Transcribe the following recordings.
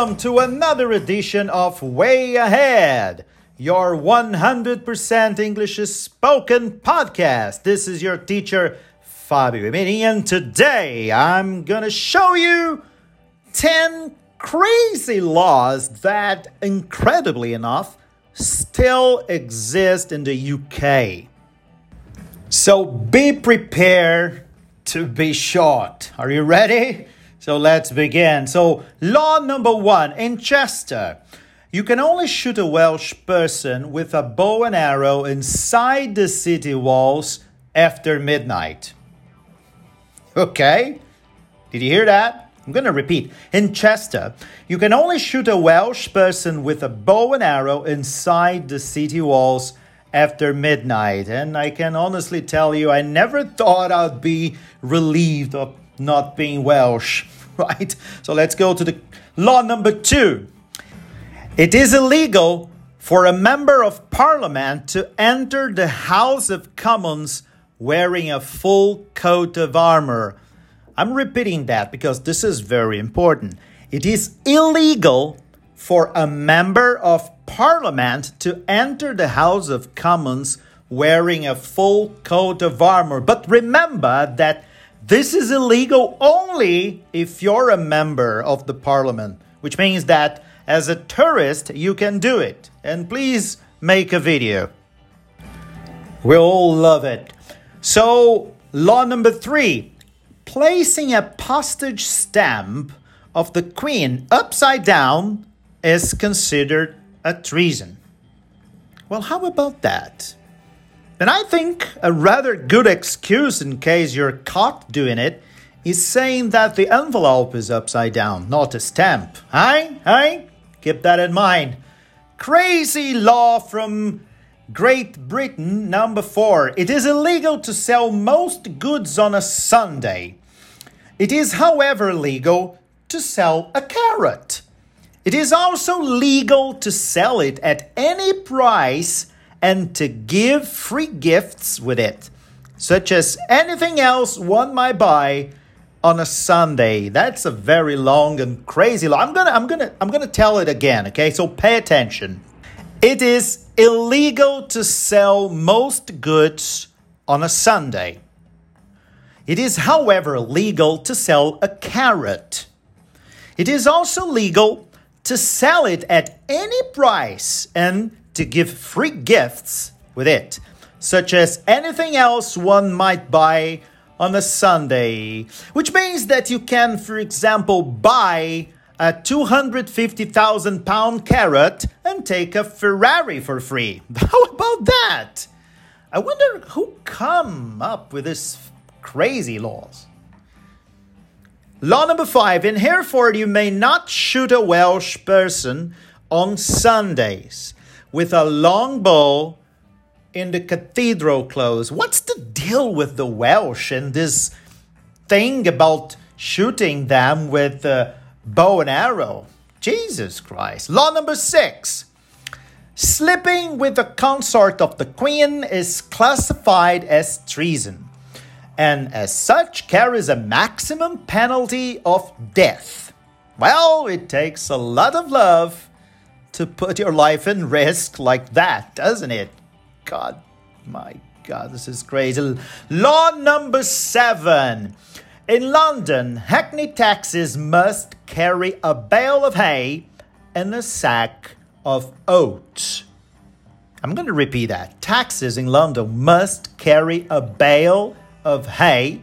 Welcome to another edition of Way Ahead, your 100% English spoken podcast. This is your teacher, Fabio Emini, and today I'm to show you 10 crazy laws that, incredibly enough, still exist in the UK. So be prepared to be shot. Are you ready? So let's begin. So, law number one in Chester. You can only shoot a Welsh person with a bow and arrow inside the city walls after midnight. Okay? Did you hear that? I'm going to repeat. In Chester, you can only shoot a Welsh person with a bow and arrow inside the city walls after midnight. And I can honestly tell you, I never thought I'd be relieved of not being Welsh, right? So let's go to the law number two. It is illegal for a member of parliament to enter the House of Commons wearing a full coat of armor. I'm repeating that because this is very important. It is illegal for a member of parliament to enter the House of Commons wearing a full coat of armor. But remember that this is illegal only if you're a member of the parliament, which means that as a tourist, you can do it. And please make a video. We'll all love it. So, law number three placing a postage stamp of the Queen upside down is considered a treason. Well, how about that? And I think a rather good excuse in case you're caught doing it is saying that the envelope is upside down, not a stamp. Aye? Aye? Keep that in mind. Crazy law from Great Britain, number four. It is illegal to sell most goods on a Sunday. It is, however, legal to sell a carrot. It is also legal to sell it at any price and to give free gifts with it, such as anything else one might buy on a Sunday. That's a very long and crazy law. I'm gonna I'm gonna I'm gonna tell it again, okay? So pay attention. It is illegal to sell most goods on a Sunday. It is, however, legal to sell a carrot. It is also legal to sell it at any price and to give free gifts with it, such as anything else one might buy on a Sunday, which means that you can, for example, buy a 250,000 pound carrot and take a Ferrari for free. How about that? I wonder who come up with this crazy laws. Law number five in Hereford, you may not shoot a Welsh person on Sundays with a long bow in the cathedral close. What's the deal with the Welsh and this thing about shooting them with a bow and arrow? Jesus Christ. Law number six. Slipping with a consort of the Queen is classified as treason and as such carries a maximum penalty of death. Well, it takes a lot of love to put your life in risk like that, doesn't it? God, my God, this is crazy. Law number seven. In London, Hackney taxis must carry a bale of hay and a sack of oats. I'm going to repeat that. Taxis in London must carry a bale of hay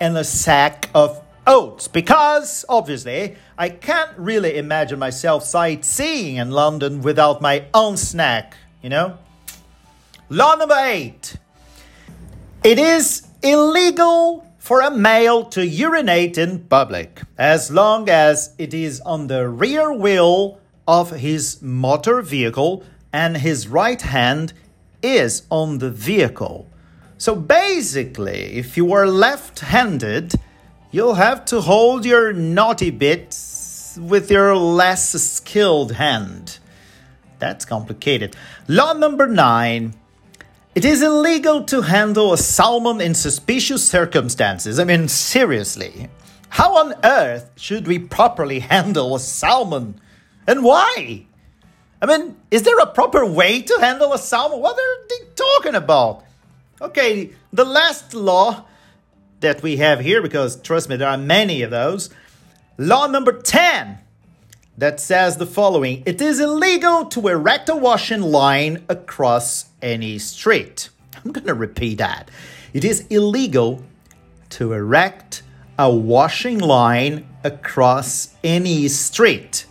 and a sack of oats because obviously I can't really imagine myself sightseeing in London without my own snack, you know? Law number eight it is illegal for a male to urinate in public as long as it is on the rear wheel of his motor vehicle and his right hand is on the vehicle. So basically, if you are left handed, you'll have to hold your naughty bits with your less skilled hand. That's complicated. Law number nine. It is illegal to handle a salmon in suspicious circumstances. I mean, seriously. How on earth should we properly handle a salmon? And why? I mean, is there a proper way to handle a salmon? What are they talking about? Okay, the last law that we have here, because trust me, there are many of those. Law number 10 that says the following It is illegal to erect a washing line across any street. I'm going to repeat that. It is illegal to erect a washing line across any street.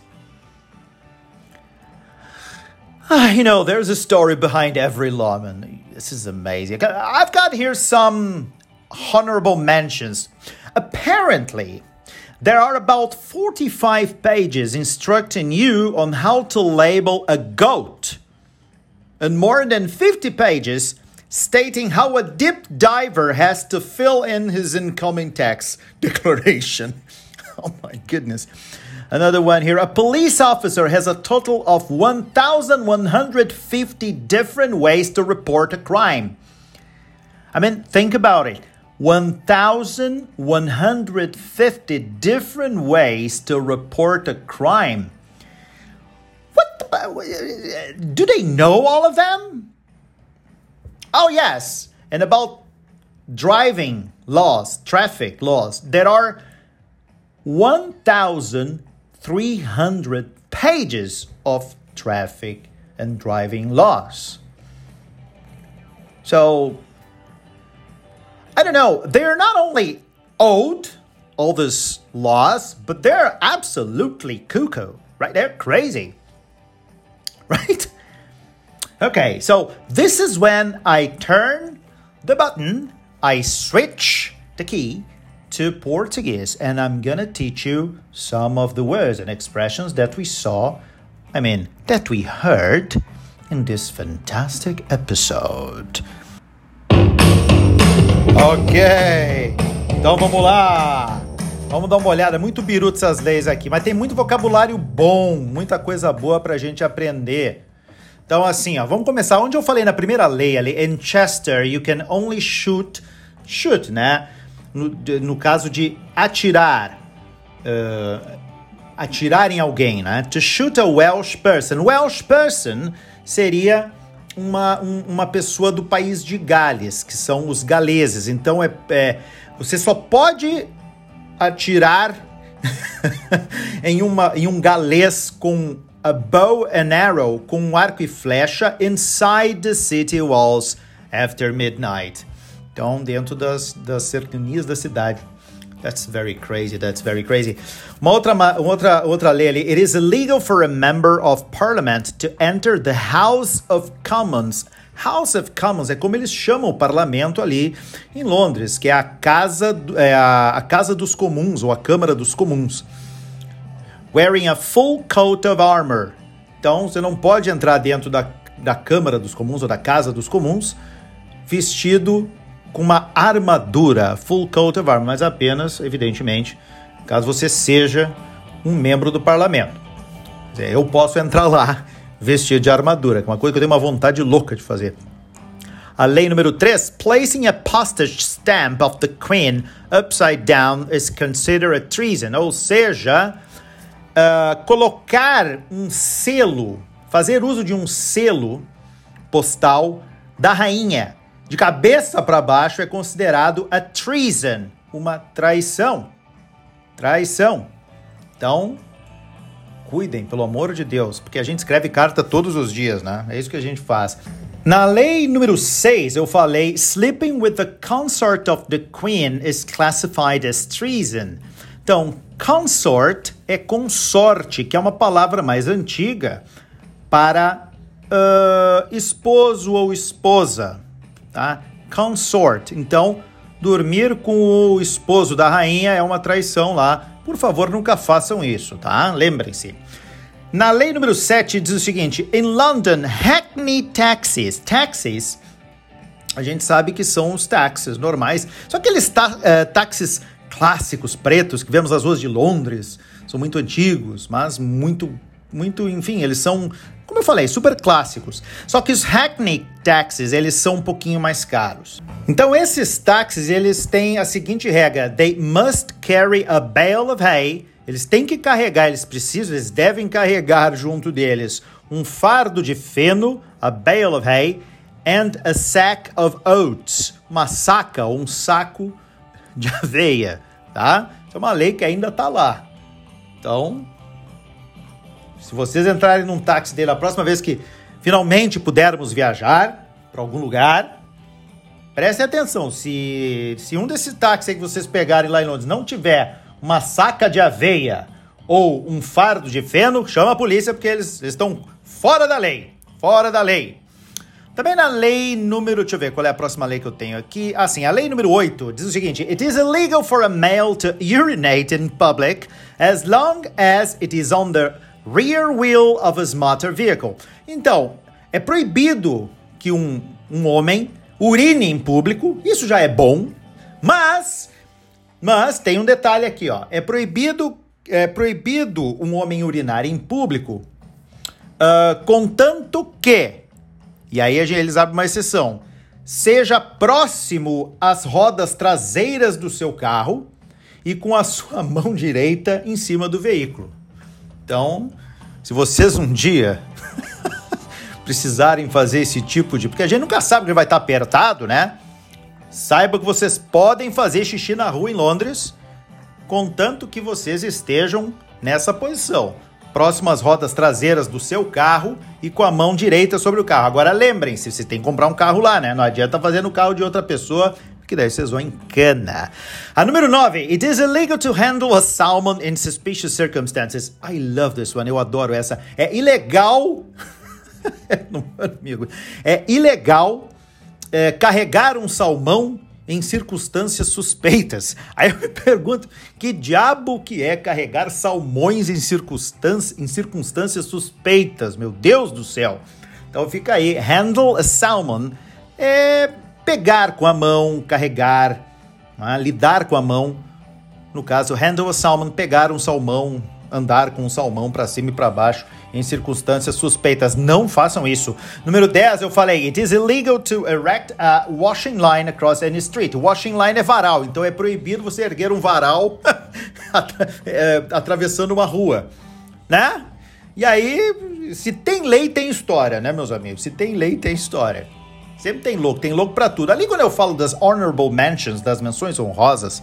Uh, you know, there's a story behind every law, and this is amazing. I've got here some honorable mentions. Apparently, there are about 45 pages instructing you on how to label a goat, and more than 50 pages stating how a deep diver has to fill in his incoming tax declaration. oh my goodness. Another one here. A police officer has a total of 1,150 different ways to report a crime. I mean, think about it. 1,150 different ways to report a crime. What do they know all of them? Oh, yes. And about driving laws, traffic laws, there are 1,300 pages of traffic and driving laws. So, I don't know, they're not only owed all these laws, but they're absolutely cuckoo, right? They're crazy, right? Okay, so this is when I turn the button, I switch the key to Portuguese, and I'm gonna teach you some of the words and expressions that we saw, I mean, that we heard in this fantastic episode. Ok, então vamos lá. Vamos dar uma olhada, muito biruto essas leis aqui, mas tem muito vocabulário bom, muita coisa boa pra gente aprender. Então, assim, ó, vamos começar. Onde eu falei na primeira lei ali, in Chester, you can only shoot, shoot, né? No, no caso de atirar, uh, atirar em alguém, né? To shoot a Welsh person. Welsh person seria uma, um, uma pessoa do país de Gales, que são os galeses. Então, é, é você só pode atirar em, uma, em um galês com a bow and arrow com um arco e flecha inside the city walls after midnight. Então, dentro das, das cercanias da cidade. That's very crazy. That's very crazy. Uma outra, uma outra, outra lei ali. It is illegal for a member of parliament to enter the House of Commons. House of Commons é como eles chamam o parlamento ali em Londres, que é a casa, é a, a casa dos comuns ou a Câmara dos Comuns wearing a full coat of armor. Então, você não pode entrar dentro da, da Câmara dos Comuns ou da Casa dos Comuns vestido com uma armadura, full coat of armor, mas apenas, evidentemente, caso você seja um membro do parlamento. Eu posso entrar lá vestido de armadura, que é uma coisa que eu tenho uma vontade louca de fazer. A lei número 3, placing a postage stamp of the Queen upside down is considered a treason, ou seja, uh, colocar um selo, fazer uso de um selo postal da rainha de cabeça para baixo é considerado a treason, uma traição. Traição. Então, cuidem, pelo amor de Deus, porque a gente escreve carta todos os dias, né? É isso que a gente faz. Na lei número 6, eu falei: sleeping with the consort of the queen is classified as treason. Então, consort é consorte, que é uma palavra mais antiga para uh, esposo ou esposa, tá? Consort. Então, dormir com o esposo da rainha é uma traição lá. Por favor, nunca façam isso, tá? Lembrem-se. Na lei número 7 diz o seguinte: em London, Hackney taxis, taxis, a gente sabe que são os táxis normais, só que eles táxis clássicos pretos que vemos nas ruas de Londres. São muito antigos, mas muito, muito, enfim, eles são como eu falei, super clássicos. Só que os Hackney taxis, eles são um pouquinho mais caros. Então esses táxis, eles têm a seguinte regra: they must carry a bale of hay. Eles têm que carregar, eles precisam, eles devem carregar junto deles um fardo de feno, a bale of hay, and a sack of oats, uma saca ou um saco de aveia, tá? é uma lei que ainda tá lá. Então, se vocês entrarem num táxi dele a próxima vez que finalmente pudermos viajar para algum lugar, prestem atenção. Se, se um desses táxis que vocês pegarem lá em Londres não tiver uma saca de aveia ou um fardo de feno, chama a polícia porque eles, eles estão fora da lei. Fora da lei. Também na lei número, deixa eu ver qual é a próxima lei que eu tenho aqui. Ah, sim, a lei número 8 diz o seguinte: It is illegal for a male to urinate in public as long as it is the rear wheel of his motor vehicle. Então, é proibido que um, um homem urine em público, isso já é bom, mas mas tem um detalhe aqui, ó. É proibido é proibido um homem urinar em público, uh, contanto que, e aí eles abrem uma exceção, seja próximo às rodas traseiras do seu carro e com a sua mão direita em cima do veículo. Então, se vocês um dia precisarem fazer esse tipo de. Porque a gente nunca sabe que vai estar apertado, né? Saiba que vocês podem fazer xixi na rua em Londres, contanto que vocês estejam nessa posição, próximo às rodas traseiras do seu carro e com a mão direita sobre o carro. Agora lembrem-se, você tem que comprar um carro lá, né? Não adianta fazer no carro de outra pessoa que daí vocês vão em cana. A número 9. It is illegal to handle a salmon in suspicious circumstances. I love this one, eu adoro essa. É ilegal. amigo. É ilegal é, carregar um salmão em circunstâncias suspeitas. Aí eu me pergunto, que diabo que é carregar salmões em, circunstâncias, em circunstâncias suspeitas? Meu Deus do céu! Então fica aí, handle a salmon é pegar com a mão, carregar, né? lidar com a mão. No caso, handle a salmon, pegar um salmão, andar com um salmão para cima e para baixo em circunstâncias suspeitas. Não façam isso. Número 10, eu falei, it is illegal to erect a washing line across any street. Washing line é varal, então é proibido você erguer um varal é, atravessando uma rua, né? E aí, se tem lei, tem história, né, meus amigos? Se tem lei, tem história. Sempre tem louco, tem louco para tudo. Ali quando eu falo das honorable mentions, das menções honrosas,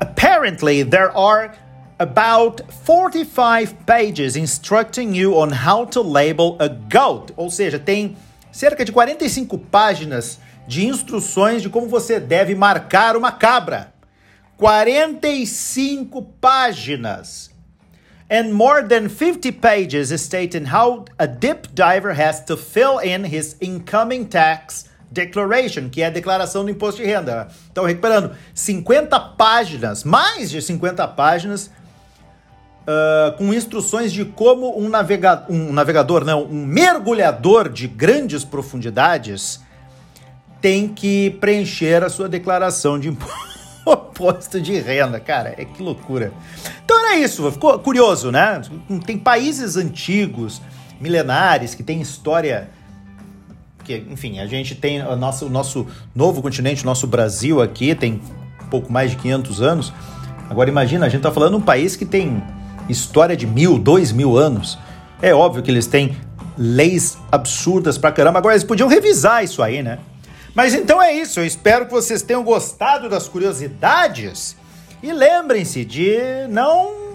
apparently there are about 45 pages instructing you on how to label a goat. Ou seja, tem cerca de 45 páginas de instruções de como você deve marcar uma cabra. 45 páginas and more than 50 pages stating how a dip diver has to fill in his incoming tax declaration, que é a declaração do imposto de renda. Então, recuperando, 50 páginas, mais de 50 páginas, uh, com instruções de como um, navega um navegador, não, um mergulhador de grandes profundidades tem que preencher a sua declaração de imposto imposto de renda, cara, é que loucura. Então era isso, ficou curioso, né? Tem países antigos, milenares, que têm história. Que, enfim, a gente tem o nosso, o nosso novo continente, o nosso Brasil aqui, tem pouco mais de 500 anos. Agora imagina, a gente tá falando de um país que tem história de mil, dois mil anos. É óbvio que eles têm leis absurdas pra caramba. Agora eles podiam revisar isso aí, né? Mas então é isso, eu espero que vocês tenham gostado das curiosidades e lembrem-se de não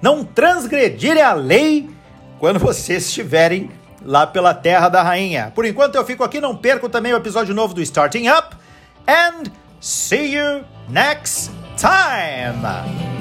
não transgredirem a lei quando vocês estiverem lá pela Terra da Rainha. Por enquanto eu fico aqui, não percam também o episódio novo do Starting Up and see you next time.